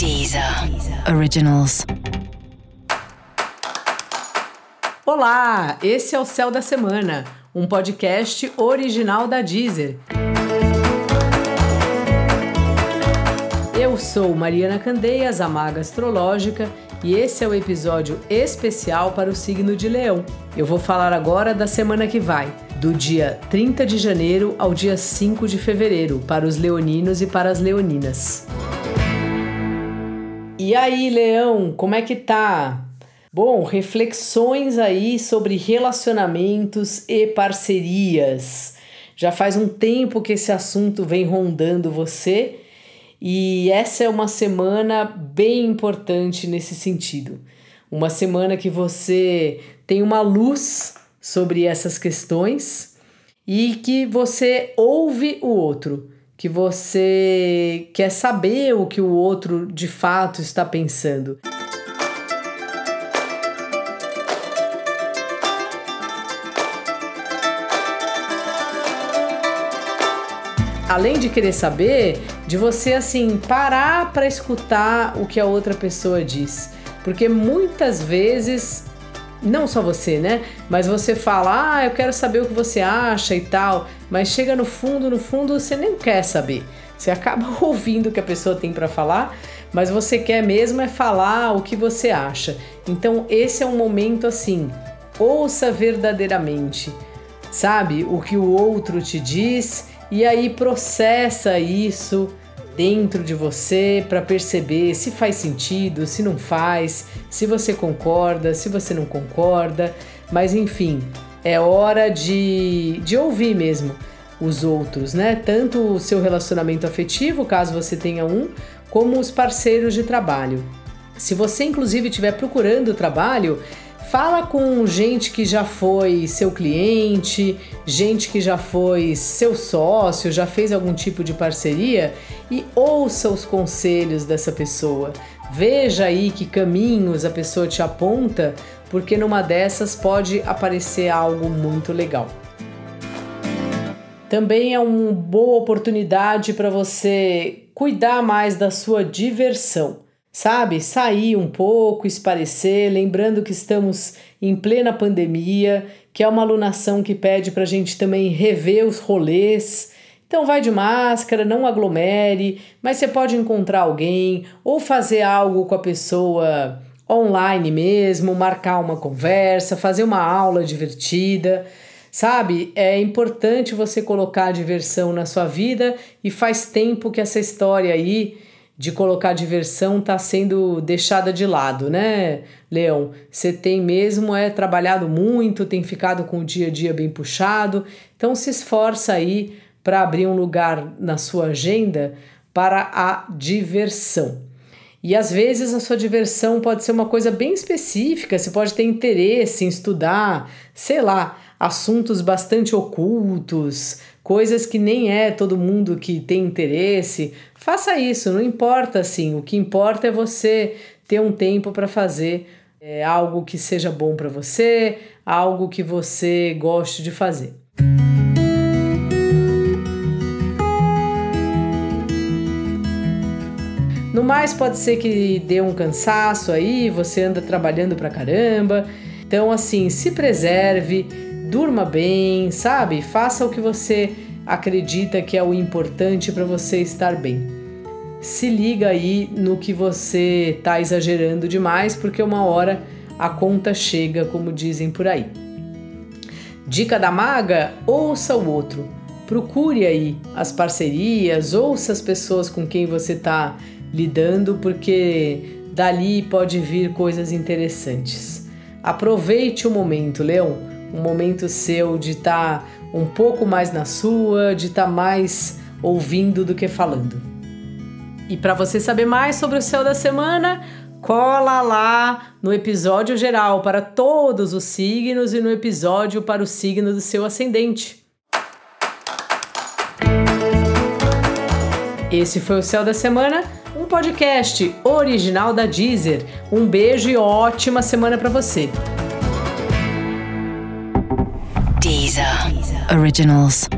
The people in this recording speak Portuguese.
Deezer Originals. Olá, esse é o Céu da Semana, um podcast original da Deezer. Eu sou Mariana Candeias, a maga astrológica, e esse é o episódio especial para o signo de Leão. Eu vou falar agora da semana que vai, do dia 30 de janeiro ao dia 5 de fevereiro, para os leoninos e para as leoninas. E aí, Leão, como é que tá? Bom, reflexões aí sobre relacionamentos e parcerias. Já faz um tempo que esse assunto vem rondando você e essa é uma semana bem importante nesse sentido. Uma semana que você tem uma luz sobre essas questões e que você ouve o outro que você quer saber o que o outro de fato está pensando. Além de querer saber, de você assim parar para escutar o que a outra pessoa diz. Porque muitas vezes não só você, né? Mas você fala, ah, eu quero saber o que você acha e tal, mas chega no fundo, no fundo você nem quer saber. Você acaba ouvindo o que a pessoa tem para falar, mas você quer mesmo é falar o que você acha. Então esse é um momento assim, ouça verdadeiramente, sabe? O que o outro te diz e aí processa isso dentro de você para perceber se faz sentido, se não faz, se você concorda, se você não concorda, mas enfim, é hora de, de ouvir mesmo os outros, né? Tanto o seu relacionamento afetivo, caso você tenha um, como os parceiros de trabalho. Se você inclusive estiver procurando trabalho, Fala com gente que já foi seu cliente, gente que já foi seu sócio, já fez algum tipo de parceria e ouça os conselhos dessa pessoa. Veja aí que caminhos a pessoa te aponta, porque numa dessas pode aparecer algo muito legal. Também é uma boa oportunidade para você cuidar mais da sua diversão sabe? Sair um pouco, esparecer, lembrando que estamos em plena pandemia, que é uma alunação que pede para a gente também rever os rolês. Então vai de máscara, não aglomere, mas você pode encontrar alguém ou fazer algo com a pessoa online mesmo, marcar uma conversa, fazer uma aula divertida. Sabe, é importante você colocar diversão na sua vida e faz tempo que essa história aí de colocar diversão está sendo deixada de lado, né, Leão? Você tem mesmo é trabalhado muito, tem ficado com o dia a dia bem puxado, então se esforça aí para abrir um lugar na sua agenda para a diversão. E às vezes a sua diversão pode ser uma coisa bem específica, você pode ter interesse em estudar, sei lá, assuntos bastante ocultos, coisas que nem é todo mundo que tem interesse. Faça isso, não importa assim. O que importa é você ter um tempo para fazer é, algo que seja bom para você, algo que você goste de fazer. No mais, pode ser que dê um cansaço aí, você anda trabalhando pra caramba. Então, assim, se preserve, durma bem, sabe? Faça o que você acredita que é o importante para você estar bem. Se liga aí no que você está exagerando demais, porque uma hora a conta chega, como dizem por aí. Dica da maga: ouça o outro. Procure aí as parcerias, ouça as pessoas com quem você está lidando, porque dali pode vir coisas interessantes. Aproveite o momento, Leão um momento seu de estar tá um pouco mais na sua, de estar tá mais ouvindo do que falando. E para você saber mais sobre o céu da semana, cola lá no episódio geral para todos os signos e no episódio para o signo do seu ascendente. Esse foi o Céu da Semana, um podcast original da Deezer. Um beijo e ótima semana para você. Deezer. Originals.